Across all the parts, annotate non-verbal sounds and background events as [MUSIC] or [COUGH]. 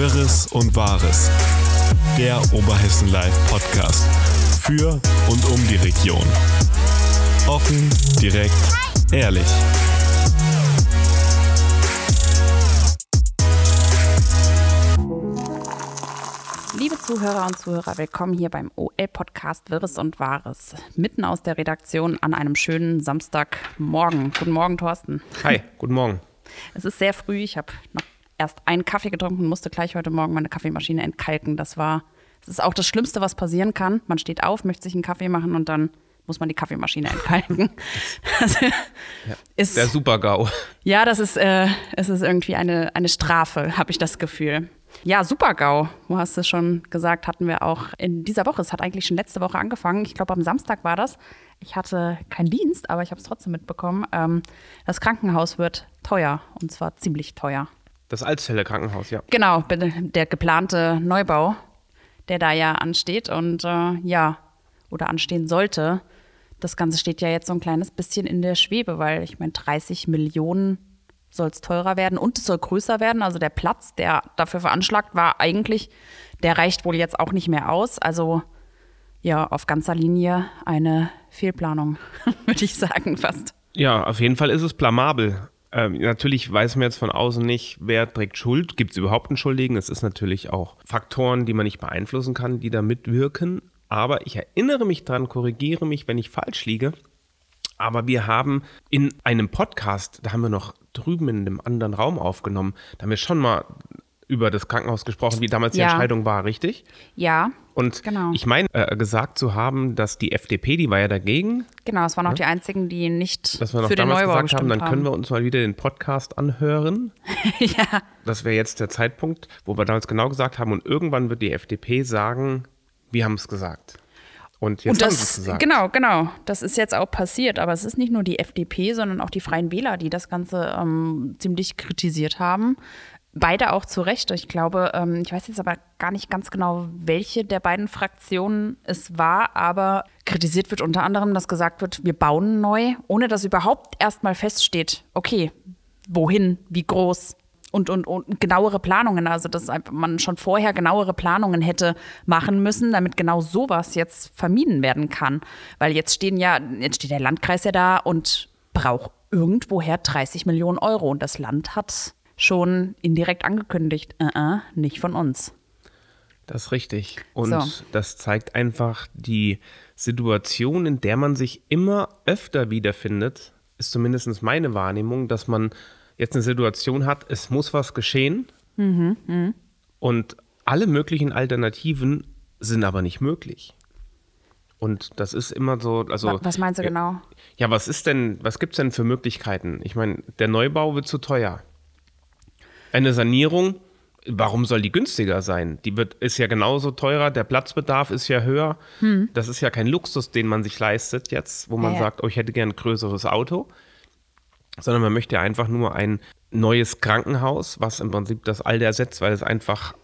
Wirres und Wahres. Der Oberhessen Live Podcast. Für und um die Region. Offen, direkt, ehrlich. Liebe Zuhörer und Zuhörer, willkommen hier beim OL-Podcast Wirres und Wahres. Mitten aus der Redaktion an einem schönen Samstagmorgen. Guten Morgen, Thorsten. Hi, guten Morgen. Es ist sehr früh. Ich habe noch erst einen Kaffee getrunken und musste gleich heute Morgen meine Kaffeemaschine entkalken. Das war, das ist auch das Schlimmste, was passieren kann. Man steht auf, möchte sich einen Kaffee machen und dann muss man die Kaffeemaschine entkalken. [LAUGHS] Das ja, ist, der Super-GAU. Ja, das ist, äh, es ist irgendwie eine, eine Strafe, habe ich das Gefühl. Ja, Super-GAU. Du hast es schon gesagt, hatten wir auch in dieser Woche. Es hat eigentlich schon letzte Woche angefangen. Ich glaube, am Samstag war das. Ich hatte keinen Dienst, aber ich habe es trotzdem mitbekommen. Ähm, das Krankenhaus wird teuer und zwar ziemlich teuer. Das Altzelle Krankenhaus, ja. Genau, der geplante Neubau, der da ja ansteht und äh, ja, oder anstehen sollte. Das Ganze steht ja jetzt so ein kleines bisschen in der Schwebe, weil ich meine, 30 Millionen soll es teurer werden und es soll größer werden. Also der Platz, der dafür veranschlagt war, eigentlich, der reicht wohl jetzt auch nicht mehr aus. Also ja, auf ganzer Linie eine Fehlplanung, [LAUGHS] würde ich sagen, fast. Ja, auf jeden Fall ist es blamabel. Ähm, natürlich weiß man jetzt von außen nicht, wer trägt Schuld. Gibt es überhaupt einen Schuldigen? Es ist natürlich auch Faktoren, die man nicht beeinflussen kann, die da mitwirken. Aber ich erinnere mich dran, korrigiere mich, wenn ich falsch liege. Aber wir haben in einem Podcast, da haben wir noch drüben in einem anderen Raum aufgenommen, da haben wir schon mal über das Krankenhaus gesprochen, wie damals ja. die Entscheidung war, richtig? Ja. Und genau. ich meine, äh, gesagt zu haben, dass die FDP, die war ja dagegen. Genau, es waren auch ja? die einzigen, die nicht dass wir noch für damals den Neubau gesagt haben, dann können wir uns mal wieder den Podcast anhören. [LAUGHS] ja. Das wäre jetzt der Zeitpunkt, wo wir damals genau gesagt haben, und irgendwann wird die FDP sagen, wir haben es gesagt. Und jetzt und das, haben sie es gesagt. Genau, genau. Das ist jetzt auch passiert. Aber es ist nicht nur die FDP, sondern auch die Freien Wähler, die das Ganze ähm, ziemlich kritisiert haben. Beide auch zu Recht. Ich glaube, ähm, ich weiß jetzt aber gar nicht ganz genau, welche der beiden Fraktionen es war, aber kritisiert wird unter anderem, dass gesagt wird, wir bauen neu, ohne dass überhaupt erstmal feststeht, okay, wohin, wie groß, und, und, und genauere Planungen, also dass man schon vorher genauere Planungen hätte machen müssen, damit genau sowas jetzt vermieden werden kann. Weil jetzt stehen ja, jetzt steht der Landkreis ja da und braucht irgendwoher 30 Millionen Euro. Und das Land hat schon indirekt angekündigt, uh -uh, nicht von uns. Das ist richtig. Und so. das zeigt einfach die Situation, in der man sich immer öfter wiederfindet, ist zumindest meine Wahrnehmung, dass man jetzt eine Situation hat, es muss was geschehen mhm, mh. und alle möglichen Alternativen sind aber nicht möglich. Und das ist immer so, also. Was meinst du genau? Ja, was ist denn, was gibt es denn für Möglichkeiten? Ich meine, der Neubau wird zu teuer. Eine Sanierung, warum soll die günstiger sein? Die wird, ist ja genauso teurer, der Platzbedarf ist ja höher. Hm. Das ist ja kein Luxus, den man sich leistet jetzt, wo man ja, sagt, oh, ich hätte gern ein größeres Auto. Sondern man möchte einfach nur ein neues Krankenhaus, was im Prinzip das Alte ersetzt, weil es einfach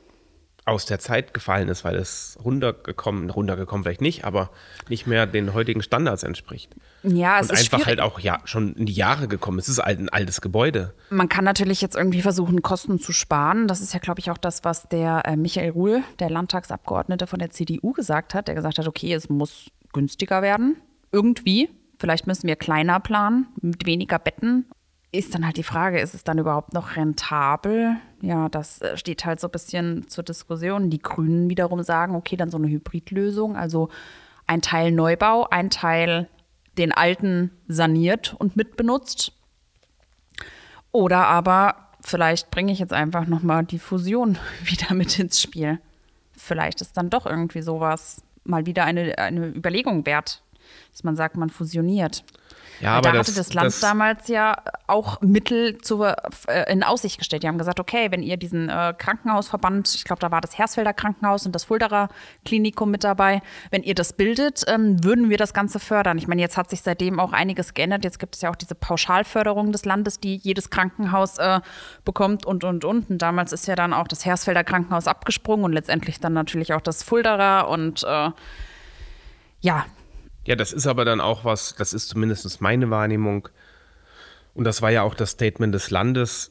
aus der Zeit gefallen ist, weil es runtergekommen, runtergekommen vielleicht nicht, aber nicht mehr den heutigen Standards entspricht. Ja, es und ist einfach schwierig. halt auch ja schon in die Jahre gekommen. Es ist ein altes Gebäude. Man kann natürlich jetzt irgendwie versuchen, Kosten zu sparen. Das ist ja, glaube ich, auch das, was der äh, Michael Ruhl, der Landtagsabgeordnete von der CDU, gesagt hat. Der gesagt hat, okay, es muss günstiger werden. Irgendwie. Vielleicht müssen wir kleiner planen, mit weniger Betten ist dann halt die Frage, ist es dann überhaupt noch rentabel? Ja, das äh, steht halt so ein bisschen zur Diskussion. Die Grünen wiederum sagen, okay, dann so eine Hybridlösung, also ein Teil Neubau, ein Teil den alten saniert und mitbenutzt. Oder aber vielleicht bringe ich jetzt einfach noch mal die Fusion [LAUGHS] wieder mit ins Spiel. Vielleicht ist dann doch irgendwie sowas mal wieder eine, eine Überlegung wert, dass man sagt, man fusioniert. Ja, aber da das, hatte das Land das, damals ja auch Mittel zu, äh, in Aussicht gestellt. Die haben gesagt, okay, wenn ihr diesen äh, Krankenhausverband, ich glaube, da war das Hersfelder Krankenhaus und das Fulderer Klinikum mit dabei, wenn ihr das bildet, ähm, würden wir das Ganze fördern. Ich meine, jetzt hat sich seitdem auch einiges geändert. Jetzt gibt es ja auch diese Pauschalförderung des Landes, die jedes Krankenhaus äh, bekommt und, und, und. Und damals ist ja dann auch das Hersfelder Krankenhaus abgesprungen und letztendlich dann natürlich auch das Fulderer und äh, ja, ja, das ist aber dann auch was, das ist zumindest meine Wahrnehmung. Und das war ja auch das Statement des Landes.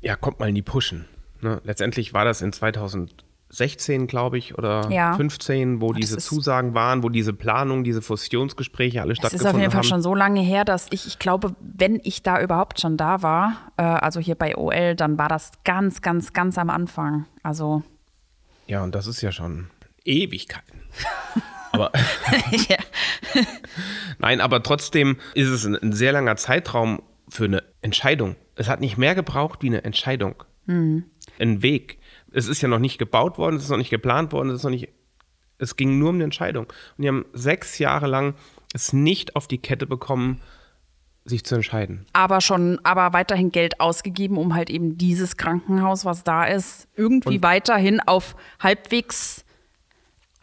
Ja, kommt mal in die Pushen. Ne? Letztendlich war das in 2016, glaube ich, oder Ja. 15, wo diese ist- Zusagen waren, wo diese Planung, diese Fusionsgespräche alle Es ist stattgefunden auf jeden Fall haben. schon so lange her, dass ich, ich glaube, wenn ich da überhaupt schon da war, äh, also hier bei OL, dann war das ganz, ganz, ganz am Anfang. Also, Ja, und das ist ja schon Ewigkeiten. [LAUGHS] aber [LAUGHS] nein, aber trotzdem ist es ein, ein sehr langer Zeitraum für eine Entscheidung. Es hat nicht mehr gebraucht wie eine Entscheidung. Mhm. Ein Weg. Es ist ja noch nicht gebaut worden, es ist noch nicht geplant worden, es ist noch nicht. Es ging nur um eine Entscheidung. Und die haben sechs Jahre lang es nicht auf die Kette bekommen, sich zu entscheiden. aber schon, aber weiterhin Geld ausgegeben, um halt eben dieses Krankenhaus, was da ist, irgendwie weiterhin auf halbwegs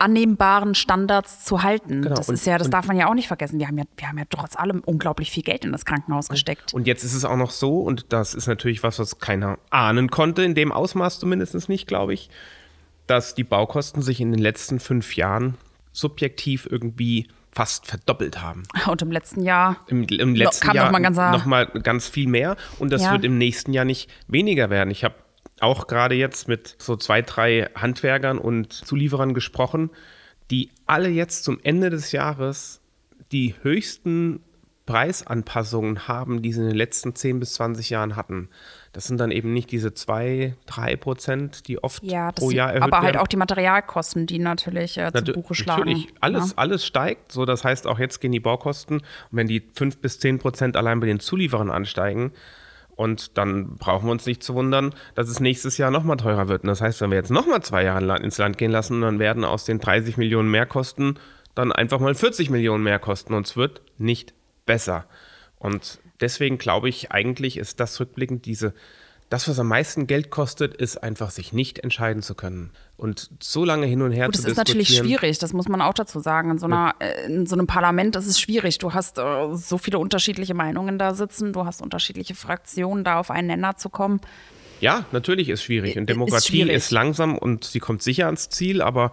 annehmbaren Standards zu halten. Genau, Das und- ist ja, das darf man ja auch nicht vergessen. Wir haben ja, wir haben ja trotz allem unglaublich viel Geld in das Krankenhaus gesteckt. Und jetzt ist es auch noch so, und das ist natürlich was, was keiner ahnen konnte, in dem Ausmaß zumindest nicht, glaube ich, dass die Baukosten sich in den letzten fünf Jahren subjektiv irgendwie fast verdoppelt haben. Und im letzten Jahr Im, im letzten Jahr noch mal ganz- noch mal ganz viel mehr und das Ja. wird im nächsten Jahr nicht weniger werden. Ich habe auch gerade jetzt mit so zwei, drei Handwerkern und Zulieferern gesprochen, die alle jetzt zum Ende des Jahres die höchsten Preisanpassungen haben, die sie in den letzten 10 bis 20 Jahren hatten. Das sind dann eben nicht diese 2, 3 Prozent, die oft Ja, pro Jahr erhöht aber halt werden. auch die Materialkosten, die natürlich äh, zu Natu- Buche schlagen. Natürlich, alles, Ja. alles steigt. So, das heißt, auch jetzt gehen die Baukosten. Und wenn die 5 bis 10 Prozent allein bei den Zulieferern ansteigen, und dann brauchen wir uns nicht zu wundern, dass es nächstes Jahr nochmal teurer wird. Und das heißt, wenn wir jetzt nochmal zwei Jahre ins Land gehen lassen, dann werden aus den 30 Millionen Mehrkosten dann einfach mal 40 Millionen mehr kosten. Und es wird nicht besser. Und deswegen glaube ich, eigentlich ist das rückblickend diese, das, was am meisten Geld kostet, ist einfach, sich nicht entscheiden zu können. Und so lange hin und her Gut, zu das ist natürlich diskutieren. schwierig, das muss man auch dazu sagen. In so, einer, äh, in so einem Parlament ist es schwierig. Du hast äh, so viele unterschiedliche Meinungen da sitzen, du hast unterschiedliche Fraktionen, da auf einen Nenner zu kommen. Ja, natürlich ist schwierig. Und Ist Demokratie ist, schwierig. langsam und sie kommt sicher ans Ziel, aber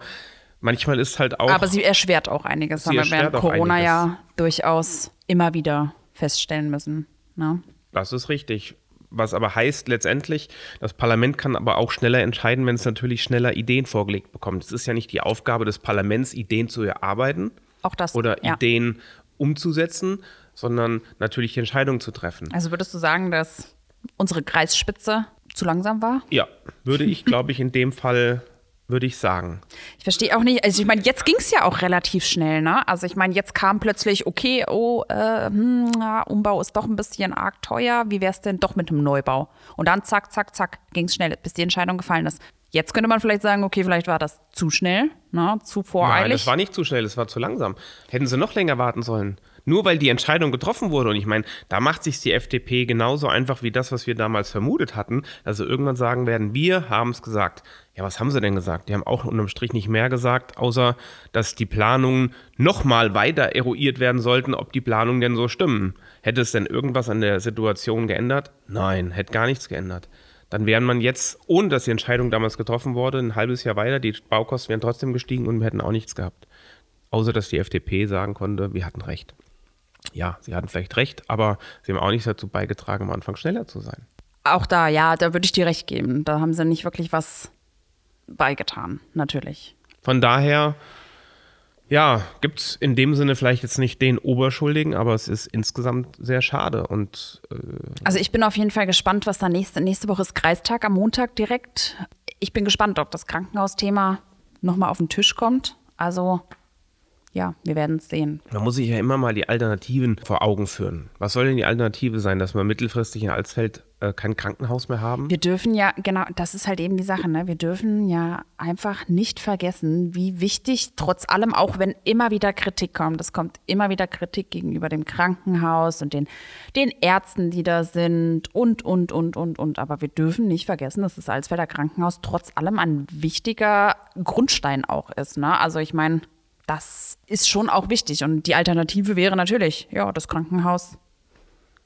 manchmal ist halt auch. Aber sie erschwert auch einiges. Haben wir während Corona einiges. ja durchaus immer wieder feststellen müssen. Ne? das ist richtig. Was aber heißt letztendlich, das Parlament kann aber auch schneller entscheiden, wenn es natürlich schneller Ideen vorgelegt bekommt. Es ist ja nicht die Aufgabe des Parlaments, Ideen zu erarbeiten das. oder ja. Ideen umzusetzen, sondern natürlich die Entscheidung zu treffen. Also würdest du sagen, dass unsere Kreisspitze zu langsam war? Ja, würde ich, glaube ich, in dem Fall, würde ich sagen. Ich verstehe auch nicht, also ich meine, jetzt ging es ja auch relativ schnell, ne? Also ich meine, jetzt kam plötzlich, okay, oh, äh, hm, ja, Umbau ist doch ein bisschen arg teuer, wie wäre es denn doch mit einem Neubau? Und dann zack, zack, zack, ging es schnell, bis die Entscheidung gefallen ist. Jetzt könnte man vielleicht sagen, okay, vielleicht war das zu schnell, ne? zu voreilig. Nein, das war nicht zu schnell, es war zu langsam. Hätten sie noch länger warten sollen. Nur weil die Entscheidung getroffen wurde. Und ich meine, da macht sich die FDP genauso einfach wie das, was wir damals vermutet hatten. Also irgendwann sagen werden, wir haben es gesagt. Ja, was haben sie denn gesagt? Die haben auch unterm Strich nicht mehr gesagt, außer dass die Planungen nochmal weiter eruiert werden sollten, ob die Planungen denn so stimmen. Hätte es denn irgendwas an der Situation geändert? Nein, hätte gar nichts geändert. Dann wären man jetzt, ohne dass die Entscheidung damals getroffen wurde, ein halbes Jahr weiter, die Baukosten wären trotzdem gestiegen und wir hätten auch nichts gehabt. Außer dass die FDP sagen konnte, wir hatten recht. Ja, sie hatten vielleicht recht, aber sie haben auch nichts dazu beigetragen, am Anfang schneller zu sein. Auch da, ja, da würde ich dir recht geben. Da haben sie nicht wirklich was beigetan, natürlich. Von daher, ja, gibt es in dem Sinne vielleicht jetzt nicht den Oberschuldigen, aber es ist insgesamt sehr schade. Und äh, Also ich bin auf jeden Fall gespannt, was da nächste, nächste Woche ist Kreistag am Montag direkt. Ich bin gespannt, ob das Krankenhausthema nochmal auf den Tisch kommt. Also ja, wir werden es sehen. man muss sich ja immer mal die Alternativen vor Augen führen. Was soll denn die Alternative sein, dass wir mittelfristig in Alsfeld äh, kein Krankenhaus mehr haben? Wir dürfen ja, genau, das ist halt eben die Sache, ne? Wir dürfen ja einfach nicht vergessen, wie wichtig, trotz allem, auch wenn immer wieder Kritik kommt, es kommt immer wieder Kritik gegenüber dem Krankenhaus und den, den Ärzten, die da sind und, und, und, und, und. Aber wir dürfen nicht vergessen, dass das Alsfelder Krankenhaus trotz allem ein wichtiger Grundstein auch ist, ne? Also ich meine, das ist schon auch wichtig. Und die Alternative wäre natürlich, ja, das Krankenhaus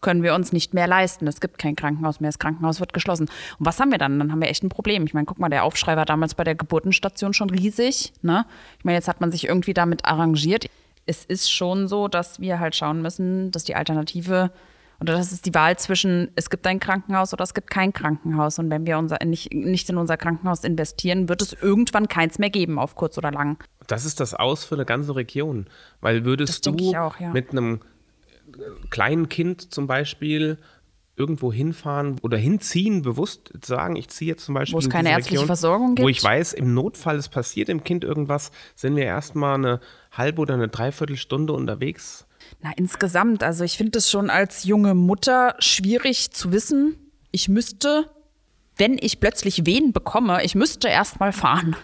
können wir uns nicht mehr leisten. Es gibt kein Krankenhaus mehr, das Krankenhaus wird geschlossen. Und was haben wir dann? Dann haben wir echt ein Problem. Ich meine, guck mal, der Aufschrei war damals bei der Geburtenstation schon riesig. Ne? Ich meine, jetzt hat man sich irgendwie damit arrangiert. Es ist schon so, dass wir halt schauen müssen, dass die Alternative Und das ist die Wahl zwischen, es gibt ein Krankenhaus oder es gibt kein Krankenhaus. Und wenn wir unser, nicht, nicht in unser Krankenhaus investieren, wird es irgendwann keins mehr geben, auf kurz oder lang. Das ist das Aus für eine ganze Region. Weil würdest Das du auch, ja. mit einem kleinen Kind zum Beispiel irgendwo hinfahren oder hinziehen, bewusst sagen, ich ziehe jetzt zum Beispiel Wo es in keine ärztliche Region, Versorgung Wo gibt? ich weiß, im Notfall, es passiert dem Kind irgendwas, sind wir erstmal eine halbe oder eine Dreiviertelstunde unterwegs. Na, insgesamt, also ich finde es schon als junge Mutter schwierig zu wissen, ich müsste, wenn ich plötzlich Wehen bekomme, ich müsste erst mal fahren.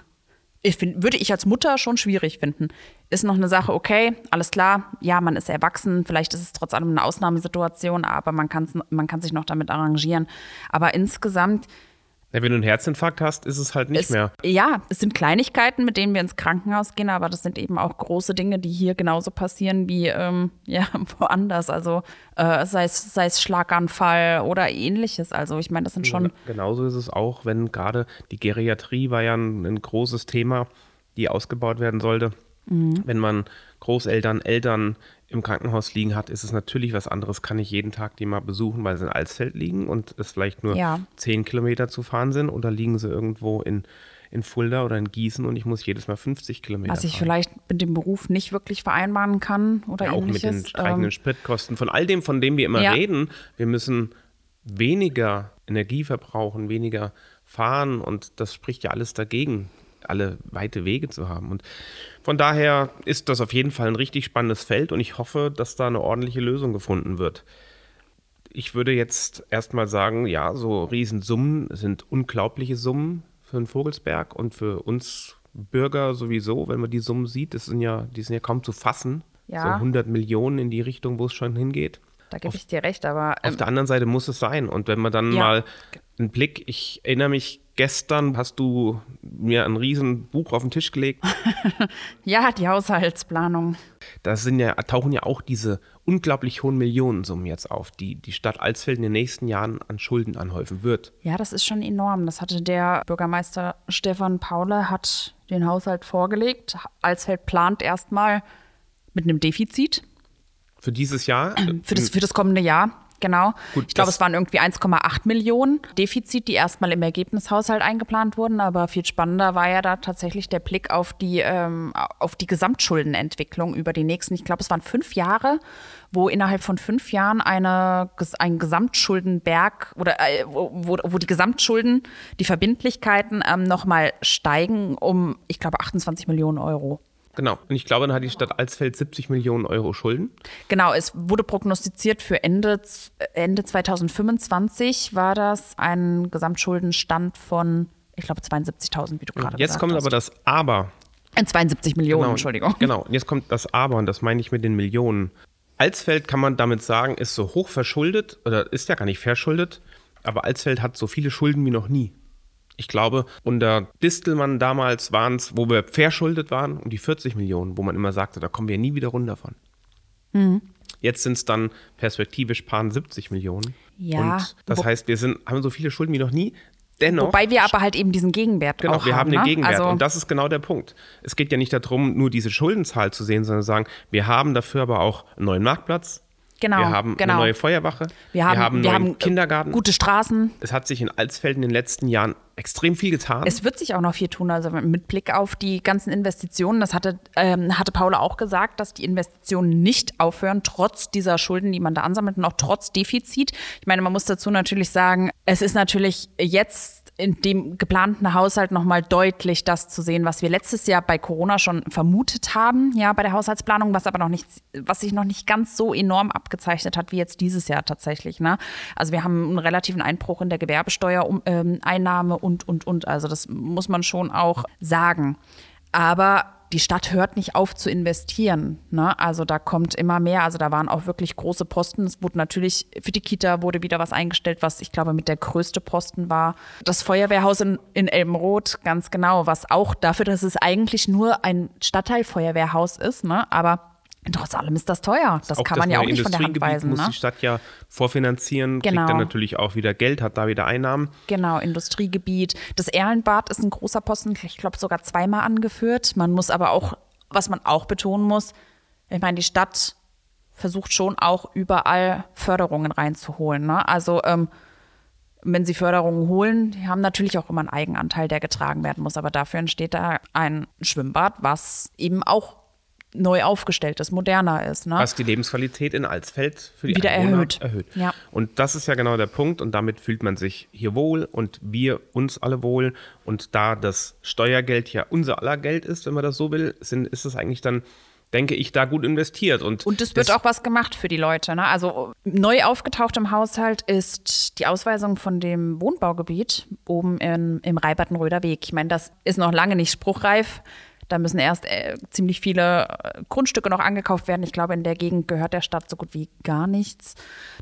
Ich find, würde ich als Mutter schon schwierig finden. Ist noch eine Sache, okay, alles klar, ja, man ist erwachsen, vielleicht ist es trotz allem eine Ausnahmesituation, aber man, kann's, man kann sich noch damit arrangieren. Aber insgesamt Ja, wenn du einen Herzinfarkt hast, ist es halt nicht es, mehr. Ja, es sind Kleinigkeiten, mit denen wir ins Krankenhaus gehen, aber das sind eben auch große Dinge, die hier genauso passieren wie ähm, [LAUGHS] ja, woanders. Also äh, sei, es, sei es Schlaganfall oder ähnliches. Also ich meine, das sind schon. Genauso ist es auch, wenn gerade die Geriatrie war ja ein, ein großes Thema, die ausgebaut werden sollte. Mhm. Wenn man Großeltern, Eltern im Krankenhaus liegen hat, ist es natürlich was anderes. Kann ich jeden Tag die mal besuchen, weil sie in Alsfeld liegen und es vielleicht nur Ja. zehn Kilometer zu fahren sind oder liegen sie irgendwo in, in Fulda oder in Gießen und ich muss jedes Mal 50 Kilometer Was ich fahren. vielleicht mit dem Beruf nicht wirklich vereinbaren kann oder Ja, auch mit den ähnliches. steigenden Ähm, Spritkosten, von all dem, von dem wir immer Ja. reden. Wir müssen weniger Energie verbrauchen, weniger fahren und das spricht ja alles dagegen, alle weite Wege zu haben. Und von daher ist das auf jeden Fall ein richtig spannendes Feld und ich hoffe, dass da eine ordentliche Lösung gefunden wird. Ich würde jetzt erstmal sagen, ja, so Riesensummen sind unglaubliche Summen für den Vogelsberg und für uns Bürger sowieso, wenn man die Summen sieht, das sind ja, die sind ja kaum zu fassen. Ja. So 100 Millionen in die Richtung, wo es schon hingeht. da gebe ich dir recht, aber Auf ähm, der anderen Seite muss es sein. Und wenn man dann Ja. mal einen Blick, ich erinnere mich, gestern hast du mir ein riesen Buch auf den Tisch gelegt. [LAUGHS] ja, die Haushaltsplanung. Da sind ja, tauchen ja auch diese unglaublich hohen Millionensummen jetzt auf, die die Stadt Alsfeld in den nächsten Jahren an Schulden anhäufen wird. Ja, das ist schon enorm. Das hatte der Bürgermeister Stefan Paule hat den Haushalt vorgelegt. Alsfeld plant erstmal mit einem Defizit Für dieses Jahr. für das, für das kommende Jahr. Genau. Gut, ich glaube, es waren irgendwie 1,8 Millionen Defizit, die erstmal im Ergebnishaushalt eingeplant wurden. Aber viel spannender war ja da tatsächlich der Blick auf die, ähm, auf die Gesamtschuldenentwicklung über die nächsten, ich glaube, es waren fünf Jahre, wo innerhalb von fünf Jahren eine, ein Gesamtschuldenberg oder äh, wo, wo, wo die Gesamtschulden, die Verbindlichkeiten ähm, nochmal steigen um, ich glaube, 28 Millionen Euro. Genau. Und ich glaube, dann hat die Stadt Alsfeld 70 Millionen Euro Schulden. Genau, es wurde prognostiziert für Ende, Ende 2025 war das ein Gesamtschuldenstand von, ich glaube, 72.000, wie du gerade Jetzt kommt hast. aber das Aber. Äh, 72 Millionen, Entschuldigung. Genau, und jetzt kommt das Aber und das meine ich mit den Millionen. Alsfeld kann man damit sagen, ist so hoch verschuldet oder ist ja gar nicht verschuldet, aber Alsfeld hat so viele Schulden wie noch nie. Ich glaube, unter Distelmann damals waren es, wo wir verschuldet waren, um die 40 Millionen, wo man immer sagte, da kommen wir nie wieder runter von. Mhm. Jetzt sind es dann perspektivisch paar 70 Millionen. Ja, Und das heißt, wir sind, haben so viele Schulden wie noch nie. Dennoch Wobei wir aber halt eben diesen Gegenwert Genau, auch wir haben den ne? Gegenwert. Also, und das ist genau der Punkt. Es geht ja nicht darum, nur diese Schuldenzahl zu sehen, sondern sagen, wir haben dafür aber auch einen neuen Marktplatz. Genau, Wir haben genau. eine neue Feuerwache. wir haben, wir haben äh, Kindergarten. gute Straßen. Es hat sich in Alsfeld in den letzten Jahren extrem viel getan. Es wird sich auch noch viel tun, also mit Blick auf die ganzen Investitionen. Das hatte, ähm, hatte Paula auch gesagt, dass die Investitionen nicht aufhören, trotz dieser Schulden, die man da ansammelt und auch trotz Defizit. Ich meine, man muss dazu natürlich sagen, es ist natürlich jetzt in dem geplanten Haushalt nochmal deutlich das zu sehen, was wir letztes Jahr bei Corona schon vermutet haben, ja, bei der Haushaltsplanung, was aber noch nicht, was sich noch nicht ganz so enorm abgezeichnet hat wie jetzt dieses Jahr tatsächlich. Ne? Also wir haben einen relativen Einbruch in der Gewerbesteuereinnahme und, und, und. Also das muss man schon auch sagen. Aber die Stadt hört nicht auf zu investieren. Ne? Also da kommt immer mehr. Also da waren auch wirklich große Posten. Es wurde natürlich, für die Kita wurde wieder was eingestellt, was ich glaube mit der größte Posten war. Das Feuerwehrhaus in, in Elmroth, ganz genau, was auch dafür, dass es eigentlich nur ein Stadtteilfeuerwehrhaus ist, ne? aber trotz allem ist das teuer. Das Auch kann man ja auch nicht von der Hand weisen. muss Ne? die Stadt ja vorfinanzieren, Genau. kriegt dann natürlich auch wieder Geld, hat da wieder Einnahmen. Genau, Industriegebiet. Das Erlenbad ist ein großer Posten, ich glaube sogar zweimal angeführt. Man muss aber auch, was man auch betonen muss, ich meine, die Stadt versucht schon auch überall Förderungen reinzuholen. Ne? Also ähm, wenn sie Förderungen holen, die haben natürlich auch immer einen Eigenanteil, der getragen werden muss. Aber dafür entsteht da ein Schwimmbad, was eben auch neu aufgestellt ist, moderner ist. Ne? Was die Lebensqualität in Alsfeld für die Wieder Einwohner erhöht. erhöht. Ja. Und das ist ja genau der Punkt und damit fühlt man sich hier wohl und wir uns alle wohl. Und da das Steuergeld ja unser aller Geld ist, wenn man das so will, sind, ist es eigentlich dann, denke ich, da gut investiert. Und, Und es wird auch was gemacht für die Leute. Ne? Also neu aufgetaucht im Haushalt ist die Ausweisung von dem Wohnbaugebiet oben in, im Reibertenröder Weg. Ich meine, das ist noch lange nicht spruchreif. Da müssen erst äh, ziemlich viele äh, Grundstücke noch angekauft werden. Ich glaube, in der Gegend gehört der Stadt so gut wie gar nichts.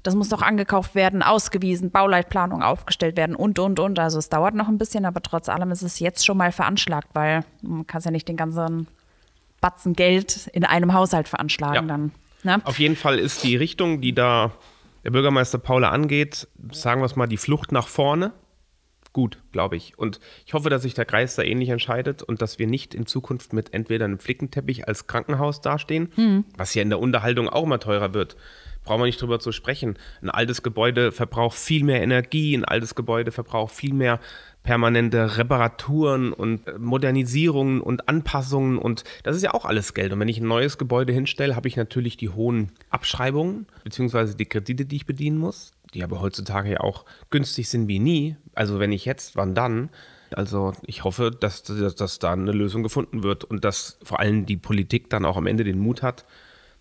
Das muss noch angekauft werden, ausgewiesen, Bauleitplanung aufgestellt werden und, und, und. Also es dauert noch ein bisschen, aber trotz allem ist es jetzt schon mal veranschlagt, weil man kann ja nicht den ganzen Batzen Geld in einem Haushalt veranschlagen Ja. dann. Ne? Auf jeden Fall ist die Richtung, die da der Bürgermeister Paula angeht, sagen wir es mal, die Flucht nach vorne. Gut, glaube ich. Und ich hoffe, dass sich der Kreis da ähnlich entscheidet und dass wir nicht in Zukunft mit entweder einem Flickenteppich als Krankenhaus dastehen, was ja in der Unterhaltung auch immer teurer wird. Brauchen wir nicht drüber zu sprechen. Ein altes Gebäude verbraucht viel mehr Energie, ein altes Gebäude verbraucht viel mehr permanente Reparaturen und äh, Modernisierungen und Anpassungen und das ist ja auch alles Geld. Und wenn ich ein neues Gebäude hinstelle, habe ich natürlich die hohen Abschreibungen beziehungsweise die Kredite, die ich bedienen muss, die aber heutzutage ja auch günstig sind wie nie. Also wenn ich jetzt, wann dann? Also ich hoffe, dass, dass, dass da eine Lösung gefunden wird und dass vor allem die Politik dann auch am Ende den Mut hat,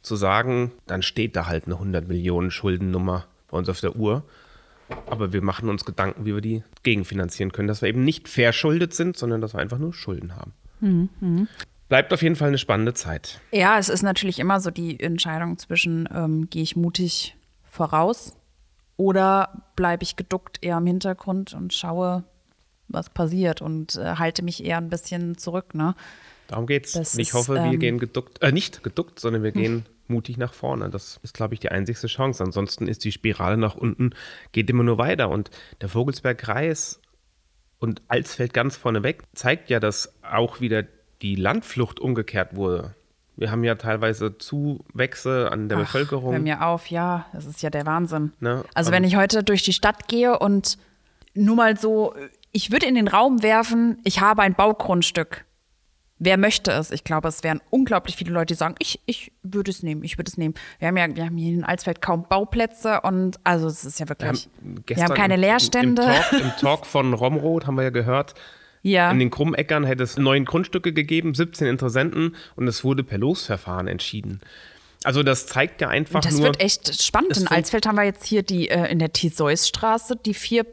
zu sagen, dann steht da halt eine 100 Millionen Schuldennummer bei uns auf der Uhr. Aber wir machen uns Gedanken, wie wir die gegenfinanzieren können, dass wir eben nicht verschuldet sind, sondern dass wir einfach nur Schulden haben. Bleibt auf jeden Fall eine spannende Zeit. Ja, es ist natürlich immer so die Entscheidung zwischen, ähm, gehe ich mutig voraus oder bleibe ich geduckt eher im Hintergrund und schaue, was passiert und äh, halte mich eher ein bisschen zurück. Ne? Darum geht's. Das Und ich ist, hoffe, wir ähm, gehen geduckt, äh, nicht geduckt, sondern wir gehen mutig nach vorne. Das ist, glaube ich, die einzigste Chance. Ansonsten ist die Spirale nach unten, geht immer nur weiter. Und der Vogelsbergkreis und Alsfeld ganz vorneweg zeigt ja, dass auch wieder die Landflucht umgekehrt wurde. Wir haben ja teilweise Zuwächse an der Ach, Bevölkerung. Hör mir auf, ja, das ist ja der Wahnsinn. Ne, also aber- wenn ich heute durch die Stadt gehe und nur mal so, ich würde in den Raum werfen, ich habe ein Baugrundstück. Wer möchte es? Ich glaube, es wären unglaublich viele Leute, die sagen, ich, ich würde es nehmen, ich würde es nehmen. Wir haben ja wir haben hier in Alsfeld kaum Bauplätze und also es ist ja Wir haben, wirklich. Wir haben keine im- Leerstände. Im Talk, Im [LAUGHS] Talk von Romroth haben wir ja gehört, ja. in den Krummeckern hätte es neun Grundstücke gegeben, 17 Interessenten und es wurde per Losverfahren entschieden. Also das zeigt ja einfach Das nur, wird echt spannend. In Alsfeld haben wir jetzt hier die äh, in der Theseusstraße die vier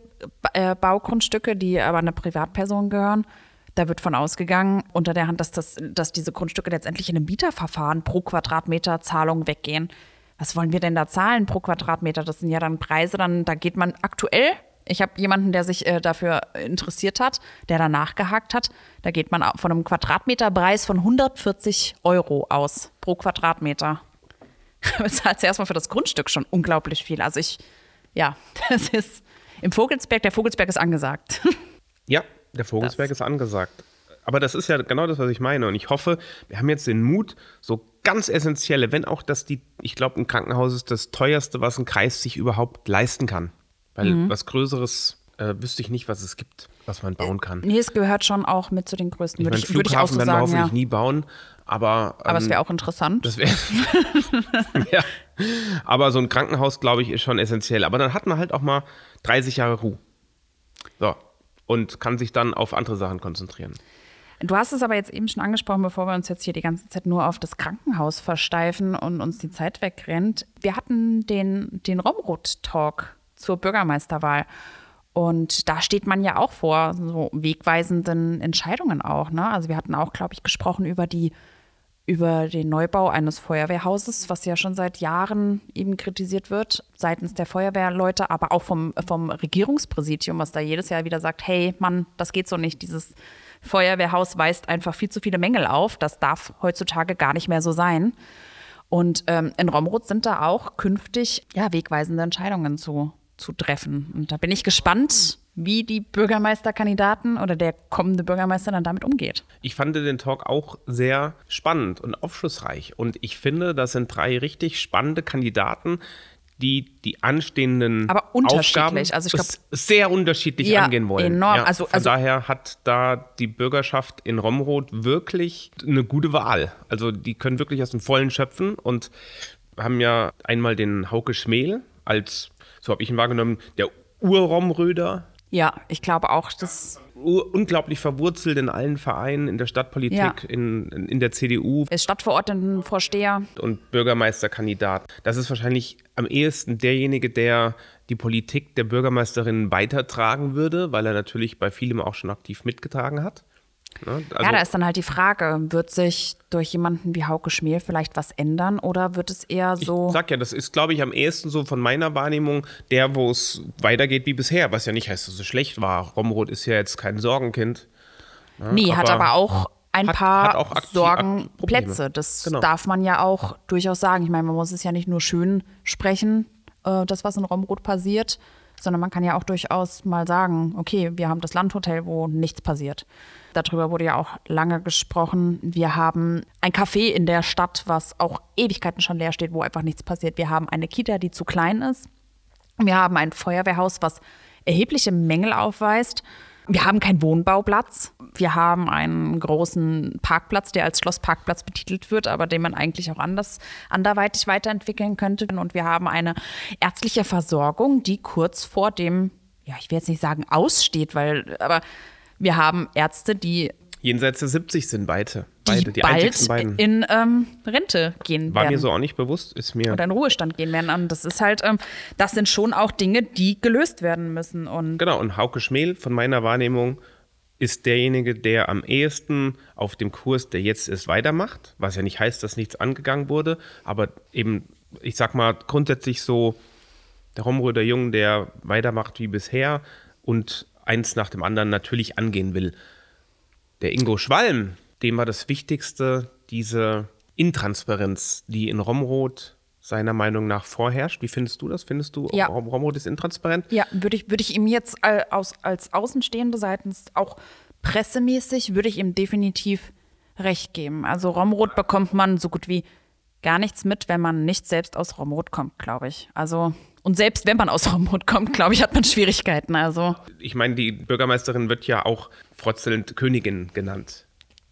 äh, Baugrundstücke, die aber einer Privatperson gehören. Da wird von ausgegangen, unter der Hand, dass, das, dass diese Grundstücke letztendlich in einem Bieterverfahren pro Quadratmeter Zahlung weggehen. Was wollen wir denn da zahlen pro Quadratmeter? Das sind ja dann Preise, dann da geht man aktuell. Ich habe jemanden, der sich äh, dafür interessiert hat, der da nachgehakt hat. Da geht man von einem Quadratmeterpreis von 140 Euro aus pro Quadratmeter. [LAUGHS] bezahlt sie erstmal für das Grundstück schon unglaublich viel. Also ich, ja, [LAUGHS] das ist im Vogelsberg, der Vogelsberg ist angesagt. [LAUGHS] ja, der Vogelsberg ist angesagt. Aber das ist ja genau das, was ich meine. Und ich hoffe, wir haben jetzt den Mut, so ganz essentielle, wenn auch das die, ich glaube, ein Krankenhaus ist das teuerste, was ein Kreis sich überhaupt leisten kann. Weil Mhm. was Größeres äh, wüsste ich nicht, was es gibt, was man bauen kann. Nee, es gehört schon auch mit zu den größten, Ich würde ich, würde ich auch Flughafen so werden wir sagen. hoffentlich Ja. nie bauen, aber, Aber es ähm, wäre auch interessant. Das wäre. [LAUGHS] ja. Aber so ein Krankenhaus, glaube ich, ist schon essentiell. Aber dann hat man halt auch mal 30 Jahre Ruhe. So. Und kann sich dann auf andere Sachen konzentrieren. Du hast es aber jetzt eben schon angesprochen, bevor wir uns jetzt hier die ganze Zeit nur auf das Krankenhaus versteifen und uns die Zeit wegrennt. Wir hatten den, den Romrod-Talk zur Bürgermeisterwahl. Und da steht man ja auch vor so wegweisenden Entscheidungen auch. Ne? Also wir hatten auch, glaube ich, gesprochen über die über den Neubau eines Feuerwehrhauses, was ja schon seit Jahren eben kritisiert wird, seitens der Feuerwehrleute, aber auch vom, vom Regierungspräsidium, was da jedes Jahr wieder sagt, hey Mann, das geht so nicht, dieses Feuerwehrhaus weist einfach viel zu viele Mängel auf, das darf heutzutage gar nicht mehr so sein. Und ähm, in Romrod sind da auch künftig ja, wegweisende Entscheidungen zu, zu treffen. Und da bin ich gespannt, wie die Bürgermeisterkandidaten oder der kommende Bürgermeister dann damit umgeht. Ich fand den Talk auch sehr spannend und aufschlussreich. Und ich finde, das sind drei richtig spannende Kandidaten, die die anstehenden Aber unterschiedlich. Aufgaben Also glaub- sehr unterschiedlich Ja, angehen wollen. enorm. Ja, Also- von also- daher hat da die Bürgerschaft in Romroth wirklich eine gute Wahl. Also die können wirklich aus dem Vollen schöpfen und haben ja einmal den Hauke Schmel als, so habe ich ihn wahrgenommen, der Ur-Romröder, Ja, ich glaube auch, dass unglaublich verwurzelt in allen Vereinen, in der Stadtpolitik, Ja. in, in der CDU es Stadtverordnetenvorsteher und Bürgermeisterkandidat. Das ist wahrscheinlich am ehesten derjenige, der die Politik der Bürgermeisterin weitertragen würde, weil er natürlich bei vielem auch schon aktiv mitgetragen hat. Ne? Also, ja, da ist dann halt die Frage, wird sich durch jemanden wie Hauke Schmiel vielleicht was ändern oder wird es eher so. ich sag ja, das ist, glaube ich, am ehesten so von meiner Wahrnehmung der, wo es weitergeht wie bisher, was ja nicht heißt, dass es schlecht war. Romroth ist ja jetzt kein Sorgenkind. nee, hat aber aber auch ein hat- paar hat Sorgenplätze. Das Genau. darf man ja auch durchaus sagen. Ich meine, man muss es ja nicht nur schön sprechen, äh, das, was in Romrod passiert, sondern man kann ja auch durchaus mal sagen, okay, wir haben das Landhotel, wo nichts passiert. Darüber wurde ja auch lange gesprochen. Wir haben ein Café in der Stadt, was auch Ewigkeiten schon leer steht, wo einfach nichts passiert. Wir haben eine Kita, die zu klein ist. Wir haben ein Feuerwehrhaus, was erhebliche Mängel aufweist. Wir haben keinen Wohnbauplatz. Wir haben einen großen Parkplatz, der als Schlossparkplatz betitelt wird, aber den man eigentlich auch anders, anderweitig weiterentwickeln könnte. Und wir haben eine ärztliche Versorgung, die kurz vor dem, ja, ich will jetzt nicht sagen aussteht, weil, aber wir haben Ärzte, die, Jenseits der 70 sind beide. die Beide, die bald einzigsten beiden. in ähm, Rente gehen War werden mir so auch nicht bewusst, ist mir. oder in Ruhestand gehen werden. Und das ist halt, ähm, das sind schon auch Dinge, die gelöst werden müssen. Und Genau, und Hauke Schmel von meiner Wahrnehmung ist derjenige, der am ehesten auf dem Kurs, der jetzt ist, weitermacht. Was ja nicht heißt, dass nichts angegangen wurde, aber eben, ich sag mal, grundsätzlich so der Romröder Jung, der weitermacht wie bisher und eins nach dem anderen natürlich angehen will. Der Ingo Schwalm, dem war das Wichtigste diese Intransparenz, die in Romrod seiner Meinung nach vorherrscht. Wie findest du das? Findest du, Ja. Rom- Romrod ist intransparent? ja, würde ich, würde ich ihm jetzt äh, aus, als Außenstehende seitens auch pressemäßig, würde ich ihm definitiv recht geben. Also Romrod bekommt man so gut wie gar nichts mit, wenn man nicht selbst aus Romrod kommt, glaube ich. Also, und selbst wenn man aus [LAUGHS] Romrod kommt, glaube ich, hat man Schwierigkeiten. Also, ich meine, die Bürgermeisterin wird ja auch frotzelnd Königin genannt.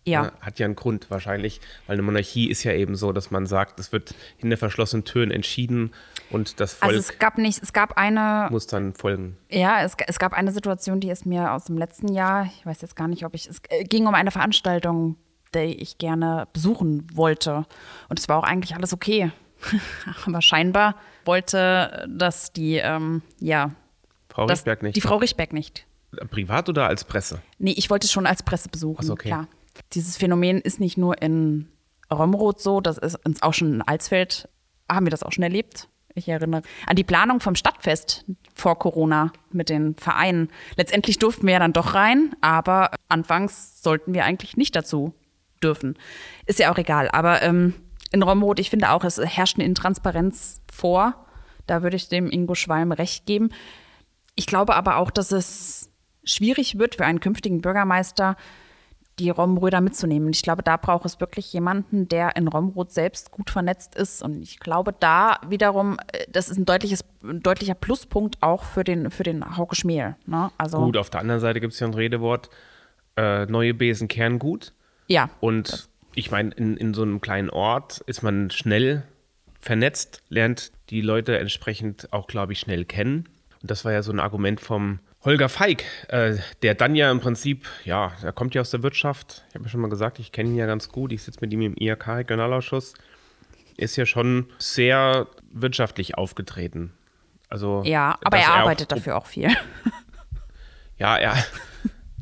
ja. Ne? Hat ja einen Grund wahrscheinlich, weil eine Monarchie ist ja eben so, dass man sagt, es wird hinter verschlossenen Türen entschieden und das Volk Also es gab nicht, es gab eine muss dann folgen. Ja, es, es gab eine Situation, die ist mir aus dem letzten Jahr, ich weiß jetzt gar nicht, ob ich, es äh, ging um eine Veranstaltung, die ich gerne besuchen wollte. Und es war auch eigentlich alles okay. [LAUGHS] Aber scheinbar wollte das die, ähm, ja, Frau Richtberg nicht. die Frau Richtberg nicht. Privat oder als Presse? Nee, ich wollte es schon als Presse besuchen, so, okay. klar. Dieses Phänomen ist nicht nur in Romroth so, das ist uns auch schon in Alsfeld, haben wir das auch schon erlebt. Ich erinnere an die Planung vom Stadtfest vor Corona mit den Vereinen. Letztendlich durften wir ja dann doch rein, aber anfangs sollten wir eigentlich nicht dazu dürfen. Ist ja auch egal. Aber ähm, in Romroth, ich finde auch, es herrscht eine Intransparenz vor. Da würde ich dem Ingo Schwalm recht geben. Ich glaube aber auch, dass es schwierig wird für einen künftigen Bürgermeister, die Romröder mitzunehmen. Ich glaube, da braucht es wirklich jemanden, der in Romrod selbst gut vernetzt ist. Und ich glaube, da wiederum, äh, das ist ein, deutliches, ein deutlicher Pluspunkt auch für den, für den Hauke Schmiel. Ne? Also, Gut, auf der anderen Seite gibt es ja ein Redewort, äh, neue Besen kehren gut. Ja. Und ich meine, in, in so einem kleinen Ort ist man schnell vernetzt, lernt die Leute entsprechend auch, glaube ich, schnell kennen. Und das war ja so ein Argument vom Holger Feig, äh, der dann ja im Prinzip, ja, er kommt ja aus der Wirtschaft. Ich habe ja schon mal gesagt, ich kenne ihn ja ganz gut. Ich sitze mit ihm im IHK-Regionalausschuss. Ist ja schon sehr wirtschaftlich aufgetreten. Also, Ja, aber er auch- arbeitet dafür auch viel. ja, er. [LAUGHS]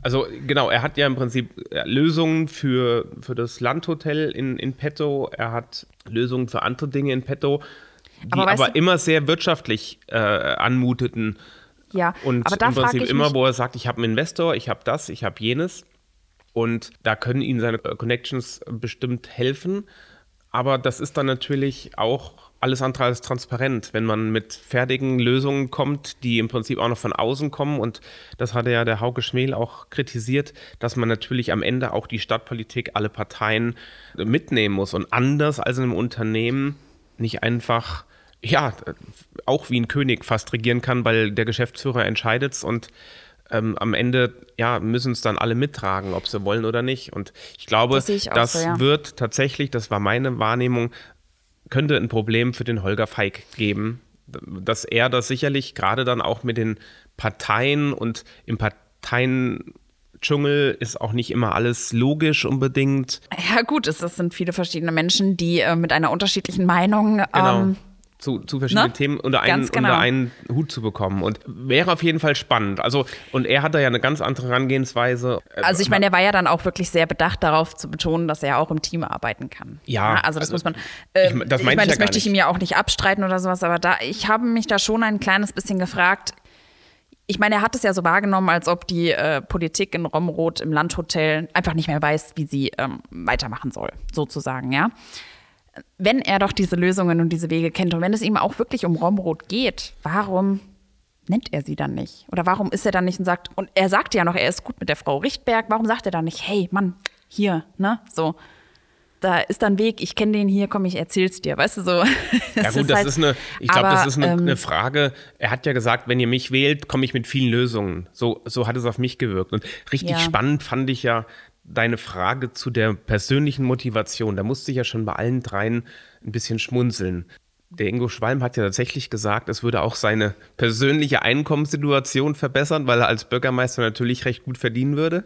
Also genau, er hat ja im Prinzip äh, Lösungen für, für das Landhotel in, in petto. Er hat Lösungen für andere Dinge in petto, die Aber aber, immer sehr wirtschaftlich äh, anmuteten. Ja, Und aber da im Prinzip immer, wo er sagt, ich habe einen Investor, ich habe das, ich habe jenes. Und da können ihm seine Connections bestimmt helfen. Aber das ist dann natürlich auch alles andere als transparent, wenn man mit fertigen Lösungen kommt, die im Prinzip auch noch von außen kommen. Und das hatte ja der Hauke Schmel auch kritisiert, dass man natürlich am Ende auch die Stadtpolitik, alle Parteien mitnehmen muss. Und anders als in einem Unternehmen nicht einfach, ja, auch wie ein König fast regieren kann, weil der Geschäftsführer entscheidet und ähm, am Ende ja, müssen es dann alle mittragen, ob sie wollen oder nicht. Und ich glaube, Das ich das so, ja. wird tatsächlich, das war meine Wahrnehmung, könnte ein Problem für den Holger Feig geben, dass er das sicherlich gerade dann auch mit den Parteien und im Parteiendschungel ist auch nicht immer alles logisch unbedingt. Ja, gut, es, sind viele verschiedene Menschen, die äh, mit einer unterschiedlichen Meinung. Genau. Ähm, zu, zu verschiedenen ne? Themen unter einen, genau. unter einen Hut zu bekommen. Und wäre auf jeden Fall spannend. Also, und er hat da ja eine ganz andere Herangehensweise. Äh, also ich meine, er war ja dann auch wirklich sehr bedacht darauf zu betonen, dass er auch im Team arbeiten kann. Ja, also das also muss man. Äh, ich- das ich meine ich ja das möchte ich ihm ja auch nicht abstreiten oder sowas, aber da, ich habe mich da schon ein kleines bisschen gefragt. Ich meine, er hat es ja so wahrgenommen, als ob die äh, Politik in Romroth im Landhotel einfach nicht mehr weiß, wie sie ähm, weitermachen soll, sozusagen, ja. Wenn er doch diese Lösungen und diese Wege kennt und wenn es ihm auch wirklich um Romroth geht, warum nennt er sie dann nicht? Oder warum ist er dann nicht und sagt, und er sagt ja noch, er ist gut mit der Frau Richtberg, warum sagt er dann nicht, hey Mann, hier, ne, so. Da ist dann Weg, ich kenne den hier, komm, ich erzähl's dir, weißt du, so. [LAUGHS] Ja gut, das halt- ist eine, ich glaube, das ist eine, ähm, eine Frage. Er hat ja gesagt, wenn ihr mich wählt, komme ich mit vielen Lösungen. So, so hat es auf mich gewirkt. Und richtig Ja. spannend fand ich ja deine Frage zu der persönlichen Motivation. Da musste ich ja schon bei allen dreien ein bisschen schmunzeln. Der Ingo Schwalm hat ja tatsächlich gesagt, es würde auch seine persönliche Einkommenssituation verbessern, weil er als Bürgermeister natürlich recht gut verdienen würde.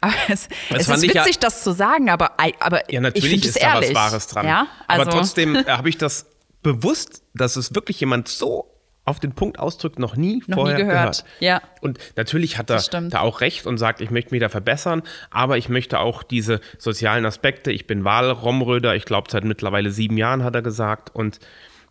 Aber es, es ist ich ja- witzig, das zu sagen, aber, aber Ja, ich natürlich finde ist es da ehrlich. was Wahres dran. Ja, also, Aber trotzdem äh, habe ich das bewusst, dass es wirklich jemand so auf den Punkt ausdrückt, noch nie Noch nie vorher gehört. Ja. Und natürlich hat er da auch recht und sagt, ich möchte mich da verbessern, aber ich möchte auch diese sozialen Aspekte. Ich bin Wahlromröder, ich glaube seit mittlerweile sieben Jahren, hat er gesagt, und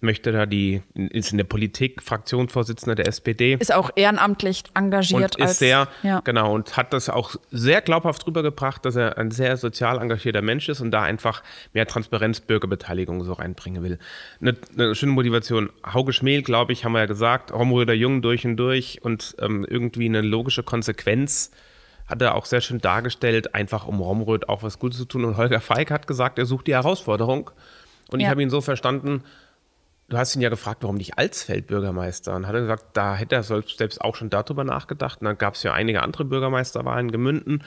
möchte da die, ist in der Politik Fraktionsvorsitzender der SPD ist auch ehrenamtlich engagiert. und ist als, sehr, ja. genau, und hat das auch sehr glaubhaft rübergebracht, dass er ein sehr sozial engagierter Mensch ist und da einfach mehr Transparenz, Bürgerbeteiligung so reinbringen will. Eine, eine schöne Motivation. Hauge Schmel, glaube ich, haben wir ja gesagt, Romröder Jung durch und durch und ähm, irgendwie eine logische Konsequenz hat er auch sehr schön dargestellt, einfach um Romröd auch was Gutes zu tun. Und Holger Feig hat gesagt, er sucht die Herausforderung. Und ich Ja. habe ihn so verstanden, Du hast ihn ja gefragt, warum nicht Alsfeld Bürgermeister? Und hat er gesagt, da hätte er selbst auch schon darüber nachgedacht. Und dann gab es ja einige andere Bürgermeisterwahlen, Gemünden.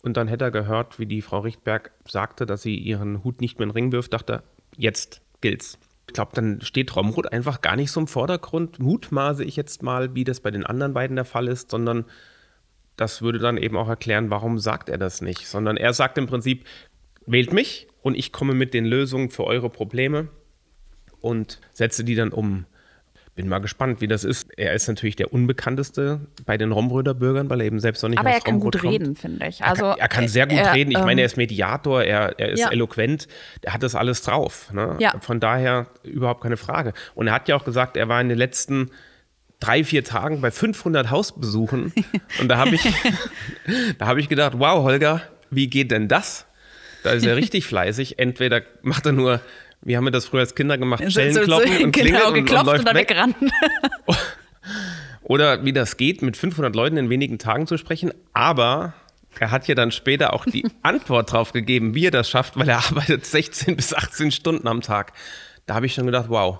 Und dann hätte er gehört, wie die Frau Richtberg sagte, dass sie ihren Hut nicht mehr in den Ring wirft, dachte jetzt gilt's. Ich glaube, dann steht Romroth einfach gar nicht so im Vordergrund, mutmaße ich jetzt mal, wie das bei den anderen beiden der Fall ist, sondern das würde dann eben auch erklären, warum sagt er das nicht. Sondern er sagt im Prinzip, wählt mich und ich komme mit den Lösungen für eure Probleme und setze die dann um. Bin mal gespannt, wie das ist. Er ist natürlich der unbekannteste bei den Romröder Bürgern, weil er eben selbst noch nicht Aber aus er kann Romrod gut kommt. reden, finde ich. Er Also, kann, er kann sehr gut er, reden. Ich ähm, meine, er ist Mediator, er, er ist Ja. eloquent, er hat das alles drauf. Ne? Ja. Von daher überhaupt keine Frage. Und er hat ja auch gesagt, er war in den letzten drei, vier Tagen bei 500 Hausbesuchen. [LAUGHS] Und da habe ich, [LAUGHS] da habe ich gedacht, wow, Holger, wie geht denn das? Da ist er [LAUGHS] richtig fleißig. Entweder macht er nur, wie haben wir das früher als Kinder gemacht, so- Schellen so- so- kloppen und genau, und, und geklopft läuft und dann weg. weggerannt. [LAUGHS] Oder wie das geht, mit 500 Leuten in wenigen Tagen zu sprechen. Aber er hat ja dann später auch die [LAUGHS] Antwort drauf gegeben, wie er das schafft, weil er arbeitet 16 bis 18 Stunden am Tag. Da habe ich schon gedacht, wow,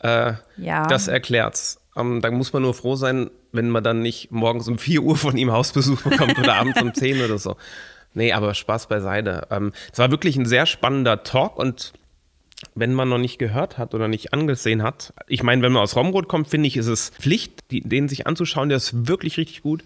äh, Ja. das erklärt's. Ähm, da muss man nur froh sein, wenn man dann nicht morgens um 4 Uhr von ihm Hausbesuch bekommt oder abends um 10 oder so. Nee, aber Spaß beiseite. Ähm, es war wirklich ein sehr spannender Talk und wenn man noch nicht gehört hat oder nicht angesehen hat, ich meine, wenn man aus Romrod kommt, finde ich, ist es Pflicht, die, den sich anzuschauen. Der ist wirklich richtig gut.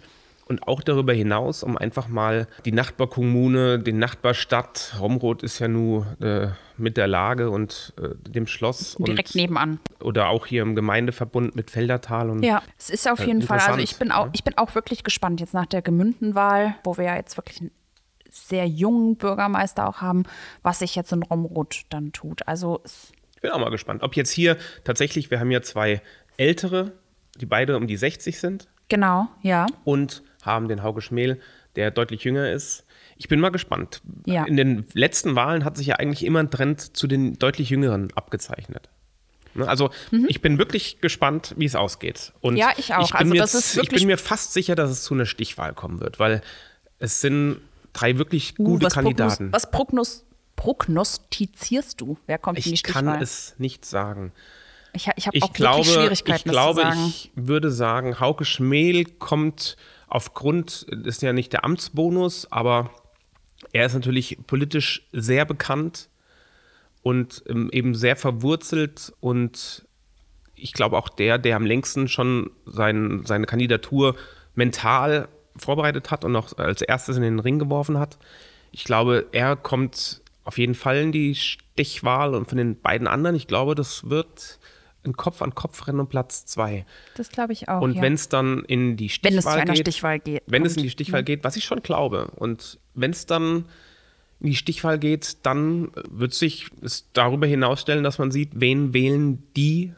Und auch darüber hinaus, um einfach mal die Nachbarkommune, die Nachbarstadt, Romrod ist ja nur äh, mit der Lage und äh, dem Schloss. Direkt und, nebenan. Oder auch hier im Gemeindeverbund mit Feldertal. Und Ja, es ist auf Äh, jeden Fall. Also ich bin auch, ich bin auch wirklich gespannt jetzt nach der Gemündenwahl, wo wir ja jetzt wirklich einen sehr jungen Bürgermeister auch haben, was sich jetzt in Romrod dann tut. Also Ich bin auch mal gespannt. Ob jetzt hier tatsächlich, wir haben ja zwei ältere, die beide um die 60 sind. genau, ja. und haben den Hauge Schmel, der deutlich jünger ist. Ich bin mal gespannt. Ja. In den letzten Wahlen hat sich ja eigentlich immer ein Trend zu den deutlich Jüngeren abgezeichnet. Ne, Also ich bin wirklich gespannt, wie es ausgeht. Und Mhm. Ja, ich auch. Ich bin, Also mir, ich bin mir fast sicher, dass es zu einer Stichwahl kommen wird, weil es sind drei wirklich Uh, gute was Kandidaten. Prognos was Prognos prognostizierst du? Wer kommt in die ich kann Stichwahl? es nicht sagen. ich ich habe Ich auch glaube, wirklich Schwierigkeiten, ich, glaube zu sagen. ich würde sagen, Hauke Schmel kommt aufgrund, das ist ja nicht der Amtsbonus, aber er ist natürlich politisch sehr bekannt und ähm, eben sehr verwurzelt und ich glaube auch der, der am längsten schon sein, seine Kandidatur mental vorbereitet hat und auch als erstes in den Ring geworfen hat. Ich glaube, er kommt auf jeden Fall in die Stichwahl und von den beiden anderen, ich glaube, das wird ein Kopf-an-Kopf-Rennen um Platz zwei. Das glaube ich auch. Und ja. wenn es dann in die Stichwahl Wenn es zu einer geht, Stichwahl geht. wenn es in die Stichwahl geht, was ich schon glaube. Und wenn es dann in die Stichwahl geht, dann wird sich es darüber hinausstellen, dass man sieht, wen wählen die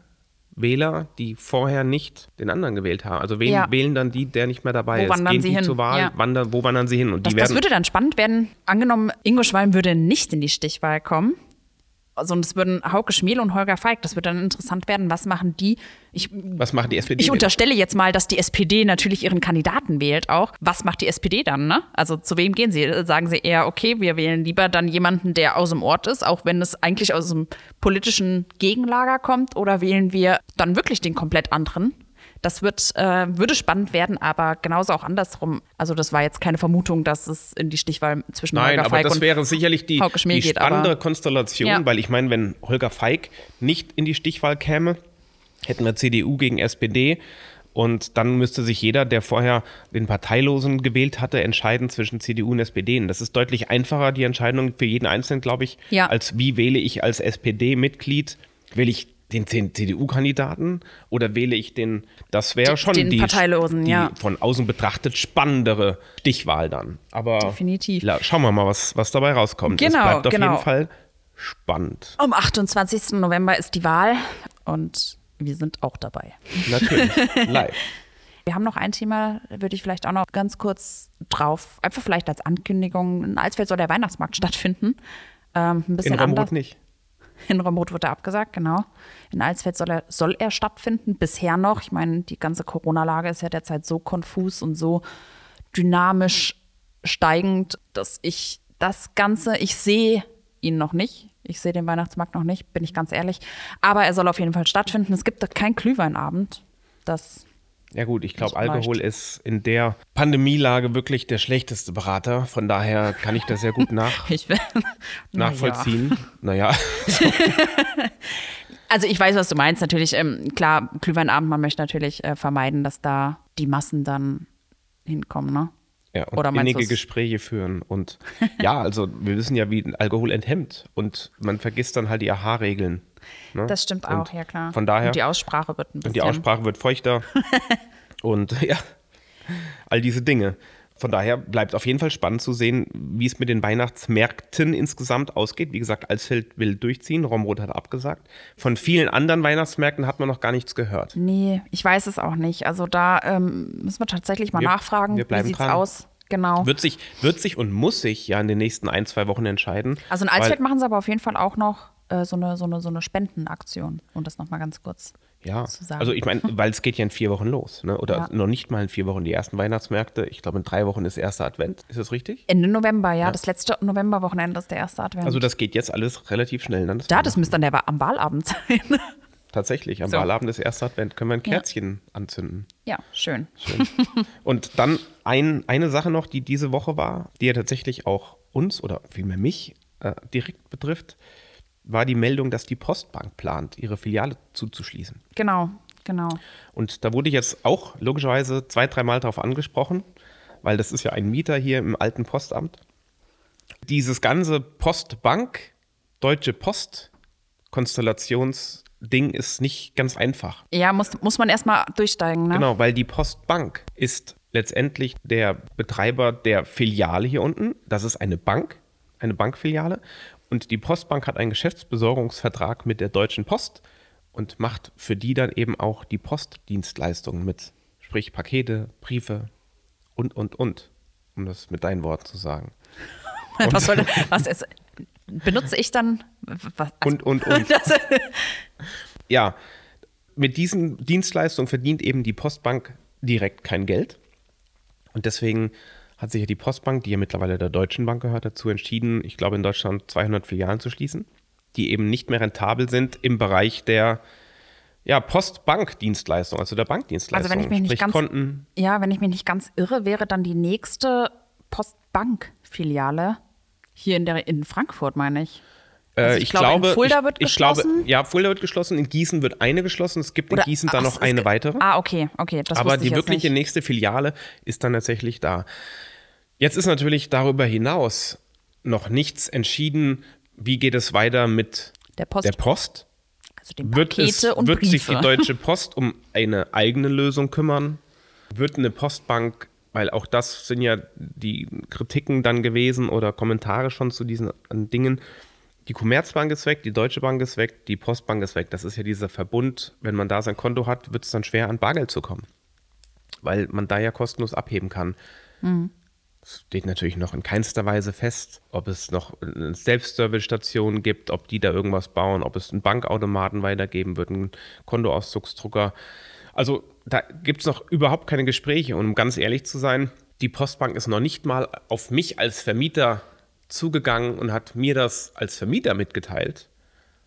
Wähler, die vorher nicht den anderen gewählt haben. Also wen Ja. wählen dann die, der nicht mehr dabei Wo ist? wandern Gehen sie die hin? zur Wahl? Ja. Wandern, wo wandern sie hin? Und Das, die das werden, würde dann spannend werden. Angenommen, Ingo Schwalm würde nicht in die Stichwahl kommen. Also und es würden Hauke Schmiel und Holger Feig, das würde dann interessant werden. Was machen die? Ich, was machen die SPD? ich unterstelle jetzt mal, dass die SPD natürlich ihren Kandidaten wählt auch. Was macht die SPD dann? Ne? Also zu wem gehen sie? Sagen sie eher, okay, wir wählen lieber dann jemanden, der aus dem Ort ist, auch wenn es eigentlich aus dem politischen Gegenlager kommt, oder wählen wir dann wirklich den komplett anderen? Das wird, äh, würde spannend werden, aber genauso auch andersrum. Also das war jetzt keine Vermutung, dass es in die Stichwahl zwischen Nein, Holger aber Feig das und wäre sicherlich die, die geht, spannende aber- Konstellation, Ja. weil ich meine, wenn Holger Feig nicht in die Stichwahl käme, hätten wir CDU gegen SPD und dann müsste sich jeder, der vorher den Parteilosen gewählt hatte, entscheiden zwischen CDU und SPD. Und das ist deutlich einfacher, die Entscheidung für jeden Einzelnen, glaube ich, Ja. als wie wähle ich als SPD-Mitglied, wähle ich den CDU-Kandidaten oder wähle ich den, das wäre schon den die, Parteilosen, die ja. von außen betrachtet spannendere Stichwahl dann. Aber Definitiv. La- Schauen wir mal, was, was dabei rauskommt. Genau, es bleibt auf genau. jeden Fall spannend. Am 28. November ist die Wahl und wir sind auch dabei. Natürlich. [LAUGHS] Live. Wir haben noch ein Thema, würde ich vielleicht auch noch ganz kurz drauf, einfach vielleicht als Ankündigung. In Alsfeld soll der Weihnachtsmarkt stattfinden. Ähm, ein bisschen In Romrod anders. nicht. In Romrod wurde abgesagt, genau. In Alsfeld soll er, soll er stattfinden, bisher noch. Ich meine, die ganze Corona-Lage ist ja derzeit so konfus und so dynamisch steigend, dass ich das Ganze, ich sehe ihn noch nicht. Ich sehe den Weihnachtsmarkt noch nicht, bin ich ganz ehrlich. Aber er soll auf jeden Fall stattfinden. Es gibt keinen Glühweinabend. Das Ja gut, ich glaube. Alkohol ist in der Pandemielage wirklich der schlechteste Berater. Von daher kann ich das sehr gut [LAUGHS] nach, will. nachvollziehen. Naja, [LAUGHS] Also ich weiß, was du meinst. Natürlich, ähm, klar, Glühweinabend, man möchte natürlich äh, vermeiden, dass da die Massen dann hinkommen, ne? ja, und Oder innige? Gespräche führen. Und [LAUGHS] ja, also wir wissen ja, wie Alkohol enthemmt. Und man vergisst dann halt die AHA-Regeln. Ne? Das stimmt Und auch, ja klar. Von daher, Und die Aussprache wird ein bisschen. und die Aussprache wird feuchter. [LAUGHS] und [LAUGHS] ja, all diese Dinge. Von daher bleibt auf jeden Fall spannend zu sehen, wie es mit den Weihnachtsmärkten insgesamt ausgeht. Wie gesagt, Alsfeld will durchziehen, Romrod hat abgesagt. Von vielen anderen Weihnachtsmärkten hat man noch gar nichts gehört. Nee, ich weiß es auch nicht. Also da ähm, müssen wir tatsächlich mal Wir- nachfragen, wir bleiben wie sieht's dran. aus. Genau. Wird sich, wird sich und muss sich ja in den nächsten ein, zwei Wochen entscheiden. Also in Alsfeld machen sie aber auf jeden Fall auch noch äh, so, eine, so, eine, so eine Spendenaktion. Und das nochmal ganz kurz. Ja, zu sagen. also ich meine, [LAUGHS] weil es geht ja in vier Wochen los, ne? oder Ja. noch nicht mal in vier Wochen die ersten Weihnachtsmärkte. Ich glaube, in drei Wochen ist erster Advent. Ist das richtig? Ende November, ja. Das letzte Novemberwochenende ist der erste Advent. Also das geht jetzt alles relativ schnell. Dann da, das müsste dann der am Wahlabend sein. [LAUGHS] Tatsächlich, am So. Wahlabend ist erster Advent. Können wir ein Kerzchen anzünden. ja, schön. Und dann ein, eine Sache noch, die diese Woche war, die ja tatsächlich auch uns oder vielmehr mich äh, direkt betrifft, war die Meldung, dass die Postbank plant, ihre Filiale zuzuschließen. Genau, genau. Und da wurde ich jetzt auch logischerweise zwei, dreimal darauf angesprochen, weil das ist ja ein Mieter hier im alten Postamt. Dieses ganze Postbank, Deutsche Post Konstellationsding ist nicht ganz einfach. Ja, muss, muss man erstmal durchsteigen, ne? Genau, weil die Postbank ist letztendlich der Betreiber der Filiale hier unten. Das ist eine Bank, eine Bankfiliale. Und die Postbank hat einen Geschäftsbesorgungsvertrag mit der Deutschen Post und macht für die dann eben auch die Postdienstleistungen mit. Sprich Pakete, Briefe und, und, und. Um das mit deinen Worten zu sagen. [LAUGHS] Was soll das? Was ist, benutze ich dann? Was, also, Und, und, und. [LAUGHS] das, [LAUGHS] ja, mit diesen Dienstleistungen verdient eben die Postbank direkt kein Geld. Und deswegen hat sich ja die Postbank, die ja mittlerweile der Deutschen Bank gehört, dazu entschieden, ich glaube in Deutschland 200 Filialen zu schließen, die eben nicht mehr rentabel sind im Bereich der ja, Postbankdienstleistung, also der Bankdienstleistung. Also wenn ich mich nicht Sprich, ganz, Konten, ja, wenn ich mich nicht ganz irre, wäre dann die nächste Postbank-Filiale hier in, der, in Frankfurt, meine ich. Also Äh, ich ich, glaube, glaube, Fulda ich, wird ich glaube, geschlossen. ja, Fulda wird geschlossen, in Gießen wird eine geschlossen, es gibt in Gießen dann noch eine weitere. Ah, okay, okay. Das Aber die wirkliche nicht. nächste Filiale ist dann tatsächlich da. Jetzt ist natürlich darüber hinaus noch nichts entschieden, wie geht es weiter mit Der Post. der Post. Also die Wird, Pakete es, und wird Briefe. sich die Deutsche [LAUGHS] Post um eine eigene Lösung kümmern? Wird eine Postbank, weil auch das sind ja die Kritiken dann gewesen oder Kommentare schon zu diesen Dingen. Die Commerzbank ist weg, die Deutsche Bank ist weg, die Postbank ist weg. Das ist ja dieser Verbund. Wenn man da sein Konto hat, wird es dann schwer, an Bargeld zu kommen. Weil man da ja kostenlos abheben kann. Es steht natürlich noch in keinster Weise fest, ob es noch eine Selbstservice-Station gibt, ob die da irgendwas bauen, ob es einen Bankautomaten weitergeben wird, einen Kontoauszugsdrucker. Also da gibt es noch überhaupt keine Gespräche. Und um ganz ehrlich zu sein, die Postbank ist noch nicht mal auf mich als Vermieter zugegangen und hat mir das als Vermieter mitgeteilt,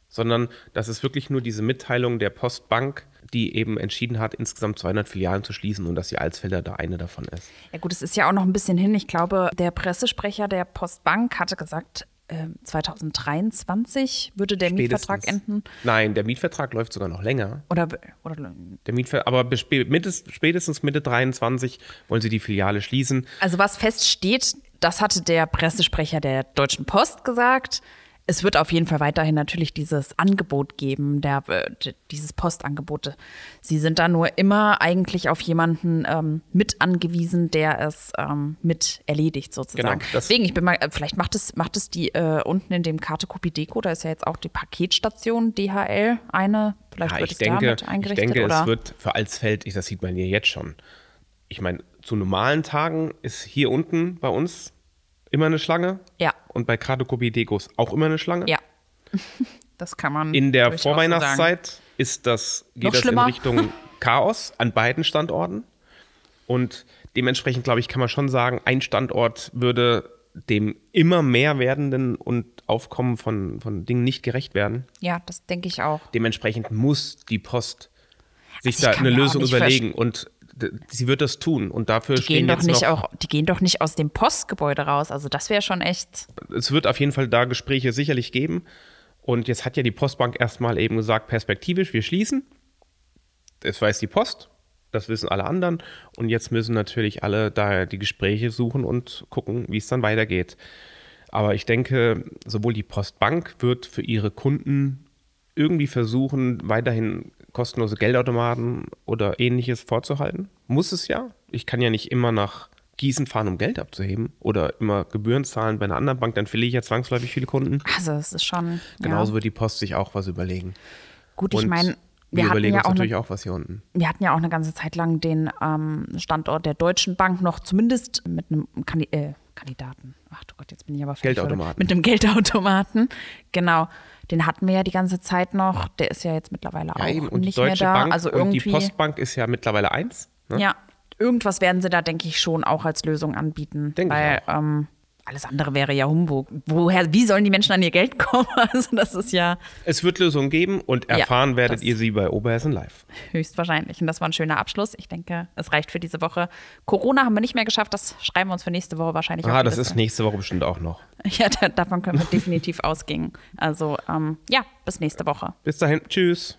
sondern das ist wirklich nur diese Mitteilung der Postbank, die eben entschieden hat, insgesamt 200 Filialen zu schließen und dass die Alsfelder da eine davon ist. Ja gut, es ist ja auch noch ein bisschen hin. Ich glaube, der Pressesprecher der Postbank hatte gesagt, ähm, 2023 würde der Mietvertrag Spätestens. enden. Nein, der Mietvertrag läuft sogar noch länger. Oder, oder Der Mietver aber bis spätestens Mitte 23 wollen sie die Filiale schließen. Also was feststeht, das hatte der Pressesprecher der Deutschen Post gesagt. Es wird auf jeden Fall weiterhin natürlich dieses Angebot geben, der, äh, dieses Postangebot. Sie sind da nur immer eigentlich auf jemanden ähm, mit angewiesen, der es ähm, mit erledigt sozusagen. Genau, Deswegen, ich bin mal, äh, vielleicht macht es, macht es die äh, unten in dem Karte Deko, da ist ja jetzt auch die Paketstation DHL eine. Vielleicht Ja, wird ich es denke, damit ich eingerichtet denke oder? es wird für Alsfeld, ich, das sieht man hier jetzt schon. Ich meine, zu normalen Tagen ist hier unten bei uns immer eine Schlange. Ja. Und bei Dekos auch immer eine Schlange. ja. [LAUGHS] Das kann man In der durchaus so sagen. Vorweihnachtszeit ist das, geht Noch das schlimmer. in Richtung [LAUGHS] Chaos an beiden Standorten. Und dementsprechend, glaube ich, kann man schon sagen, ein Standort würde dem immer mehr werdenden und Aufkommen von, von Dingen nicht gerecht werden. Ja, das denke ich auch. Dementsprechend muss die Post sich Also da eine Lösung überlegen und sie wird das tun. Und dafür Die stehen gehen, doch jetzt nicht noch, auch, die gehen doch nicht aus dem Postgebäude raus. Also das wäre schon echt. es wird auf jeden Fall da Gespräche sicherlich geben. Und jetzt hat ja die Postbank erstmal eben gesagt, perspektivisch, wir schließen. Das weiß die Post, das wissen alle anderen. Und jetzt müssen natürlich alle da die Gespräche suchen und gucken, wie es dann weitergeht. Aber ich denke, sowohl die Postbank wird für ihre Kunden irgendwie versuchen, weiterhin kostenlose Geldautomaten oder ähnliches vorzuhalten. Muss es ja. Ich kann ja nicht immer nach Gießen fahren, um Geld abzuheben oder immer Gebühren zahlen bei einer anderen Bank, dann verliere ich ja zwangsläufig viele Kunden. Also es ist schon. Genauso ja. wird die Post sich auch was überlegen. Gut, ich meine, wir, wir hatten überlegen ja uns auch natürlich eine, auch was hier unten. wir hatten ja auch eine ganze Zeit lang den ähm, Standort der Deutschen Bank noch zumindest mit einem Kandi äh, Kandidaten. Ach du Gott, jetzt bin ich aber völlig Geldautomaten. Mit einem Geldautomaten. Genau. Den hatten wir ja die ganze Zeit noch. Der ist ja jetzt mittlerweile Ja, auch eben. Und die nicht mehr Deutsche da. Bank also und irgendwie. die Postbank ist ja mittlerweile eins. Ne? Ja, irgendwas werden sie da, denke ich, schon auch als Lösung anbieten. Denke ich auch. ähm, alles andere wäre ja Humbug. Woher, wie sollen die Menschen an ihr Geld kommen? [LAUGHS] Also, das ist ja Es wird Lösungen geben und Ja, erfahren werdet das- ihr sie bei Oberhessen Live. höchstwahrscheinlich. Und das war ein schöner Abschluss. Ich denke, es reicht für diese Woche. Corona haben wir nicht mehr geschafft. Das schreiben wir uns für nächste Woche wahrscheinlich Ah, das Liste. ist nächste Woche bestimmt auch noch. [LAUGHS] Ja, da, davon können wir [LAUGHS] definitiv ausgehen. Also, ähm, ja, bis nächste Woche. Bis dahin, tschüss.